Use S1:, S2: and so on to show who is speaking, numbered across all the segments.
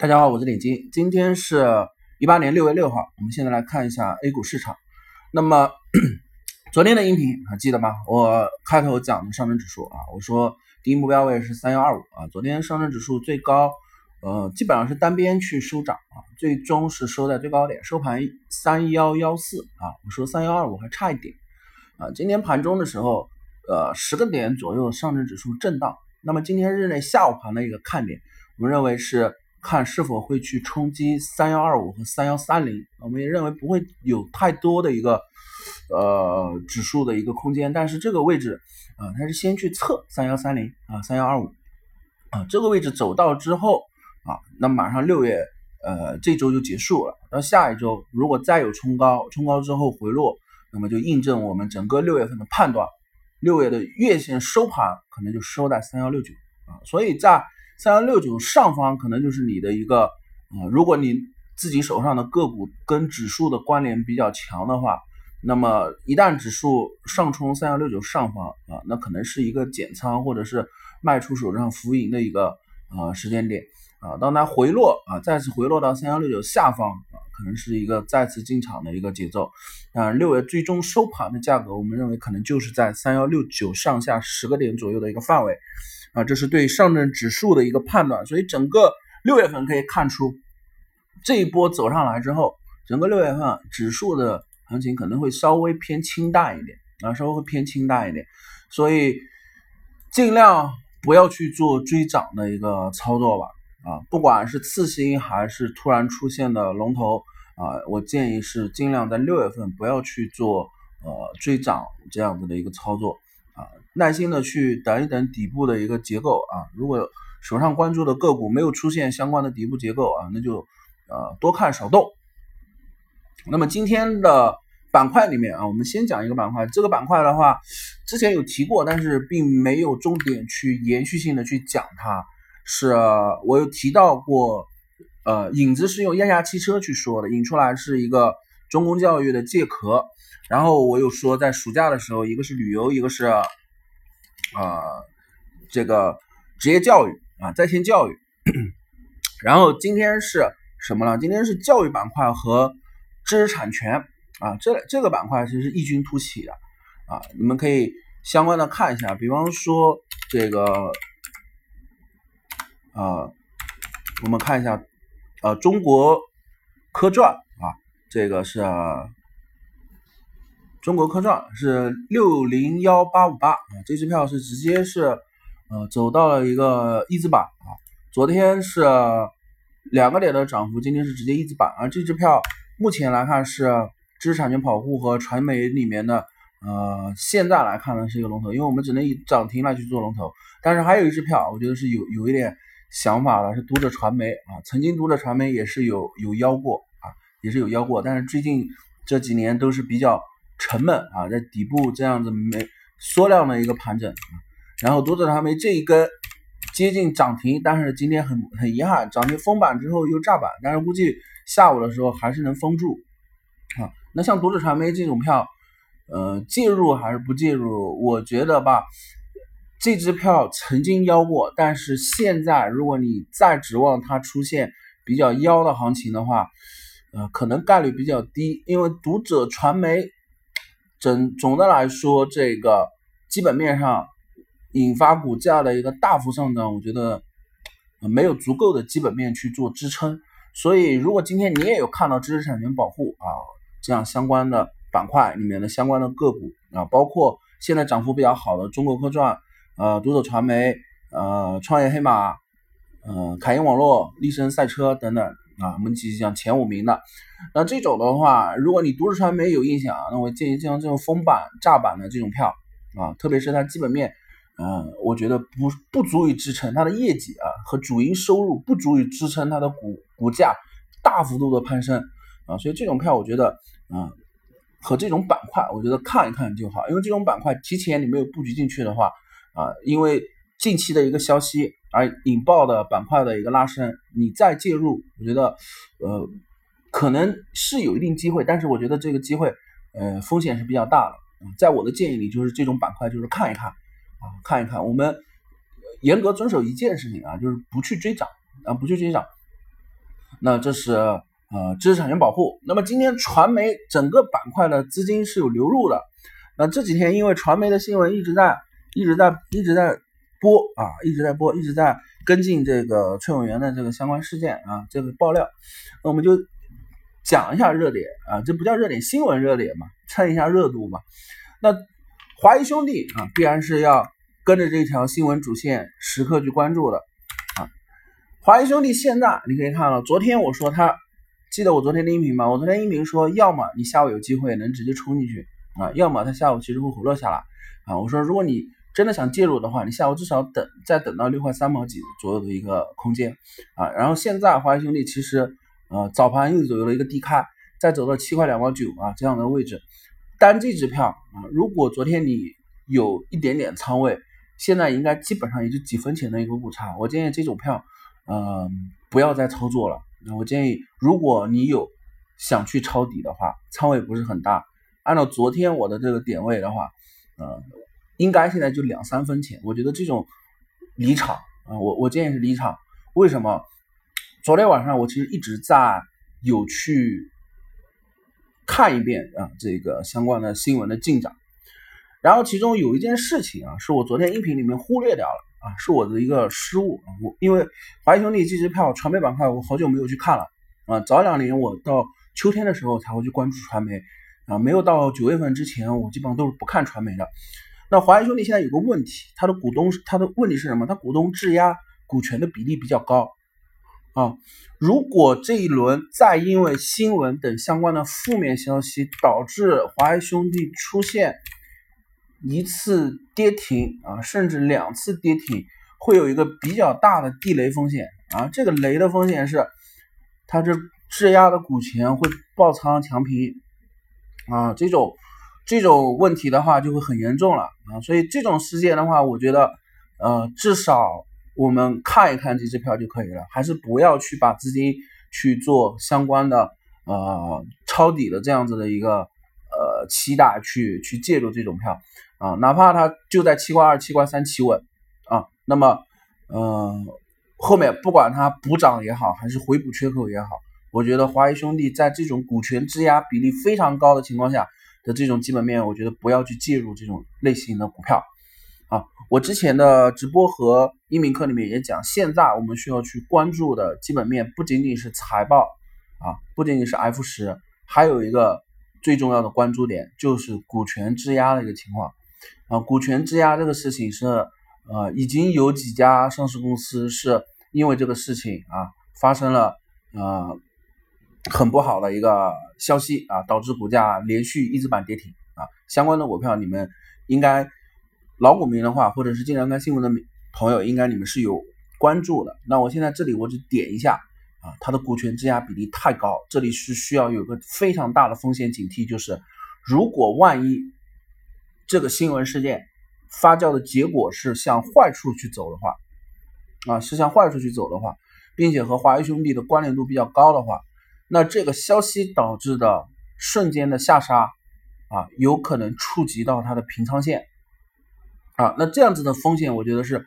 S1: 大家好，我是李金，今天是一八年六月六号，我们现在来看一下 A 股市场。那么 昨天的音频还记得吗？我开头讲的上证指数啊，我说第一目标位是三幺二五啊。昨天上证指数最高，呃，基本上是单边去收涨啊，最终是收在最高点，收盘三幺幺四啊。我说三幺二五还差一点啊。今天盘中的时候，呃，十个点左右上证指数震荡。那么今天日内下午盘的一个看点，我们认为是。看是否会去冲击三幺二五和三幺三零，我们也认为不会有太多的一个呃指数的一个空间，但是这个位置啊，它是先去测三幺三零啊三幺二五。啊这个位置走到之后啊，那马上六月呃这周就结束了，到下一周如果再有冲高，冲高之后回落，那么就印证我们整个六月份的判断，六月的月线收盘可能就收在三幺六九。啊，所以在。三幺六九上方可能就是你的一个，呃，如果你自己手上的个股跟指数的关联比较强的话，那么一旦指数上冲三幺六九上方啊，那可能是一个减仓或者是卖出手上浮盈的一个啊时间点啊。当它回落啊，再次回落到三幺六九下方啊，可能是一个再次进场的一个节奏。啊，六月最终收盘的价格，我们认为可能就是在三幺六九上下十个点左右的一个范围。啊，这是对上证指数的一个判断，所以整个六月份可以看出，这一波走上来之后，整个六月份指数的行情可能会稍微偏清淡一点啊，稍微会偏清淡一点，所以尽量不要去做追涨的一个操作吧啊，不管是次新还是突然出现的龙头啊，我建议是尽量在六月份不要去做呃追涨这样子的一个操作。耐心的去等一等底部的一个结构啊，如果手上关注的个股没有出现相关的底部结构啊，那就呃多看少动。那么今天的板块里面啊，我们先讲一个板块，这个板块的话之前有提过，但是并没有重点去延续性的去讲它，是我有提到过，呃，影子是用亚亚汽车去说的，引出来是一个中公教育的借壳，然后我又说在暑假的时候，一个是旅游，一个是。啊，这个职业教育啊，在线教育，然后今天是什么呢？今天是教育板块和知识产权啊，这这个板块其实是异军突起的啊，你们可以相关的看一下，比方说这个啊，我们看一下呃，中国科传，这个是。中国科创是六零幺八五八。啊，这支票是直接是呃走到了一个一字板啊，昨天是两个点的涨幅，今天是直接一字板，而这支票目前来看是知识产权保护和传媒里面的呃现在来看呢是一个龙头，因为我们只能以涨停来去做龙头，但是还有一支票，我觉得是有有一点想法的，是读者传媒啊，曾经读者传媒也是有有邀过，也是有腰过，但是最近这几年都是比较。沉闷啊，在底部这样子没缩量的一个盘整，然后读者传媒这一根接近涨停，但是今天很很遗憾，涨停封板之后又炸板，但是估计下午的时候还是能封住啊。那像读者传媒这种票，呃，介入还是不介入？我觉得吧，这支票曾经腰过，但是现在如果你再指望它出现比较腰的行情的话，呃，可能概率比较低，因为读者传媒。整总的来说，这个基本面上引发股价的一个大幅上涨，我觉得没有足够的基本面去做支撑。所以，如果今天你也有看到知识产权保护啊这样相关的板块里面的相关的个股啊，包括现在涨幅比较好的中国科创、呃读者传媒、呃创业黑马、呃凯英网络、力申赛车等等。啊，我们继续讲前五名的。那这种的话，如果你读者传媒有印象，那我建议像这种封板、炸板的这种票啊，特别是它基本面，嗯，我觉得不不足以支撑它的业绩啊和主营收入不足以支撑它的股股价大幅度的攀升啊，所以这种票我觉得啊和这种板块，我觉得看一看就好，因为这种板块提前你没有布局进去的话啊，因为。近期的一个消息而引爆的板块的一个拉升，你再介入，我觉得，呃，可能是有一定机会，但是我觉得这个机会，呃，风险是比较大的。在我的建议里，就是这种板块就是看一看，啊，看一看。我们严格遵守一件事情啊，就是不去追涨啊，不去追涨。那这是呃知识产权保护。那么今天传媒整个板块的资金是有流入的。那这几天因为传媒的新闻一直在一直在一直在播啊，一直在播，一直在跟进这个崔永元的这个相关事件啊，这个爆料，那我们就讲一下热点啊，这不叫热点，新闻热点嘛，蹭一下热度嘛。那华谊兄弟啊，必然是要跟着这条新闻主线时刻去关注的啊。华谊兄弟现在你可以看到，昨天我说他，记得我昨天的音频吗？我昨天音频说，要么你下午有机会能直接冲进去。啊，要么它下午其实会回落下来啊。我说，如果你真的想介入的话，你下午至少等再等到六块三毛几左右的一个空间啊。然后现在华谊兄弟其实呃早盘又走了一个低开，再走到七块两毛九啊这样的位置，单这支票啊，如果昨天你有一点点仓位，现在应该基本上也就几分钱的一个误差。我建议这种票呃不要再操作了。我建议，如果你有想去抄底的话，仓位不是很大。按照昨天我的这个点位的话，呃，应该现在就两三分钱。我觉得这种离场啊，我我建议是离场。为什么？昨天晚上我其实一直在有去看一遍啊这个相关的新闻的进展，然后其中有一件事情啊，是我昨天音频里面忽略掉了啊，是我的一个失误。我因为华谊兄弟这支票传媒板块，我好久没有去看了啊。早两年我到秋天的时候才会去关注传媒。啊，没有到九月份之前，我基本上都是不看传媒的。那华谊兄弟现在有个问题，他的股东，他的问题是什么？他股东质押股权的比例比较高啊。如果这一轮再因为新闻等相关的负面消息导致华谊兄弟出现一次跌停啊，甚至两次跌停，会有一个比较大的地雷风险啊。这个雷的风险是，他这质押的股权会爆仓强平。啊，这种这种问题的话就会很严重了啊，所以这种事件的话，我觉得，呃，至少我们看一看这支票就可以了，还是不要去把资金去做相关的呃抄底的这样子的一个呃期待去去介入这种票啊，哪怕它就在七块二、七块三企稳啊，那么呃，后面不管它补涨也好，还是回补缺口也好。我觉得华谊兄弟在这种股权质押比例非常高的情况下的这种基本面，我觉得不要去介入这种类型的股票啊。我之前的直播和音频课里面也讲，现在我们需要去关注的基本面不仅仅是财报啊，不仅仅是 F 十，还有一个最重要的关注点就是股权质押的一个情况啊。股权质押这个事情是呃，已经有几家上市公司是因为这个事情啊发生了呃。很不好的一个消息啊，导致股价连续一字板跌停啊。相关的股票你们应该老股民的话，或者是经常看新闻的朋友，应该你们是有关注的。那我现在这里我就点一下啊，它的股权质押比例太高，这里是需要有个非常大的风险警惕，就是如果万一这个新闻事件发酵的结果是向坏处去走的话啊，是向坏处去走的话，并且和华谊兄弟的关联度比较高的话。那这个消息导致的瞬间的下杀啊，有可能触及到它的平仓线啊，那这样子的风险，我觉得是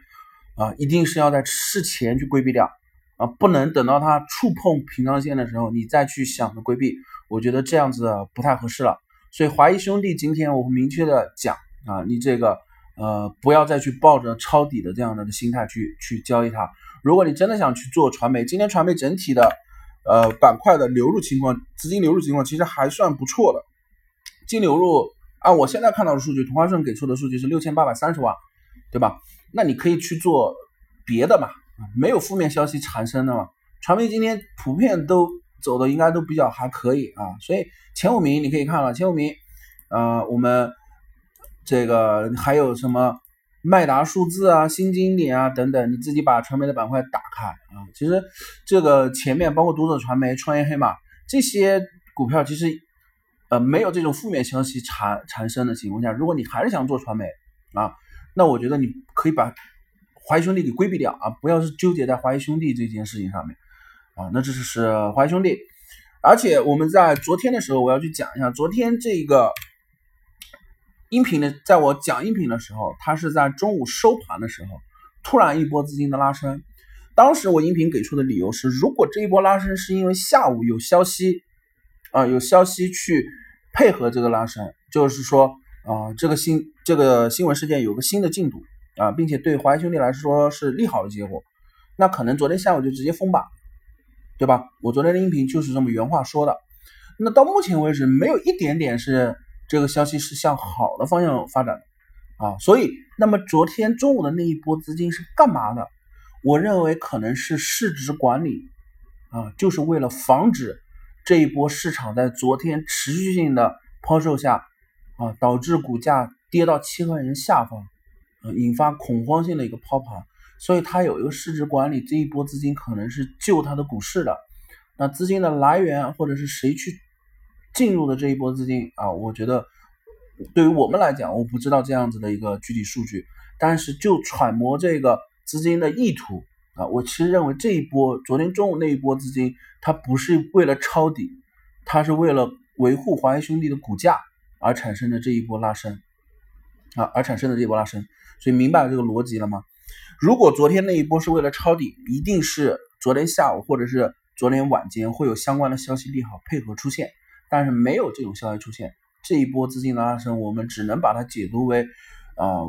S1: 啊，一定是要在事前去规避掉啊，不能等到它触碰平仓线的时候，你再去想着规避，我觉得这样子不太合适了。所以华谊兄弟今天我会明确的讲啊，你这个呃，不要再去抱着抄底的这样的心态去去交易它。如果你真的想去做传媒，今天传媒整体的。呃，板块的流入情况，资金流入情况其实还算不错的。净流入按我现在看到的数据，同花顺给出的数据是六千八百三十万，对吧？那你可以去做别的嘛，没有负面消息产生的嘛。传媒今天普遍都走的应该都比较还可以啊，所以前五名你可以看了，前五名，呃，我们这个还有什么？麦达数字啊，新经典啊等等，你自己把传媒的板块打开啊。其实这个前面包括读者传媒、创业黑马这些股票，其实呃没有这种负面消息产产生的情况下，如果你还是想做传媒啊，那我觉得你可以把华谊兄弟给规避掉啊，不要是纠结在华谊兄弟这件事情上面啊。那这就是华谊兄弟，而且我们在昨天的时候，我要去讲一下昨天这个。音频的，在我讲音频的时候，它是在中午收盘的时候，突然一波资金的拉升。当时我音频给出的理由是，如果这一波拉升是因为下午有消息啊，有消息去配合这个拉升，就是说啊，这个新这个新闻事件有个新的进度啊，并且对华谊兄弟来说是利好的结果，那可能昨天下午就直接封板，对吧？我昨天的音频就是这么原话说的。那到目前为止，没有一点点是这个消息是向好的方向发展的啊，所以那么昨天中午的那一波资金是干嘛的？我认为可能是市值管理啊，就是为了防止这一波市场在昨天持续性的抛售下啊，导致股价跌到七块钱下方，引发恐慌性的一个抛盘，所以它有一个市值管理，这一波资金可能是救它的股市的。那资金的来源或者是谁去进入的这一波资金啊？我觉得对于我们来讲，我不知道这样子的一个具体数据，但是就揣摩这个资金的意图啊，我其实认为这一波昨天中午那一波资金，它不是为了抄底，它是为了维护华谊兄弟的股价而产生的这一波拉升啊，而产生的这一波拉升，所以明白这个逻辑了吗？如果昨天那一波是为了抄底，一定是昨天下午或者是。昨天晚间会有相关的消息利好配合出现，但是没有这种消息出现，这一波资金的拉升，我们只能把它解读为，啊，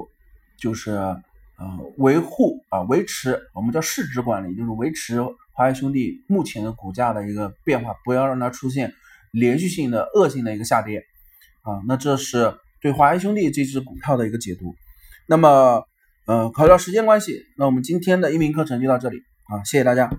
S1: 就是啊维护啊维持，我们叫市值管理，就是维持华谊兄弟目前的股价的一个变化，不要让它出现连续性的恶性的一个下跌啊。那这是对华谊兄弟这只股票的一个解读。那么，呃，考虑到时间关系，那我们今天的音频课程就到这里啊，谢谢大家。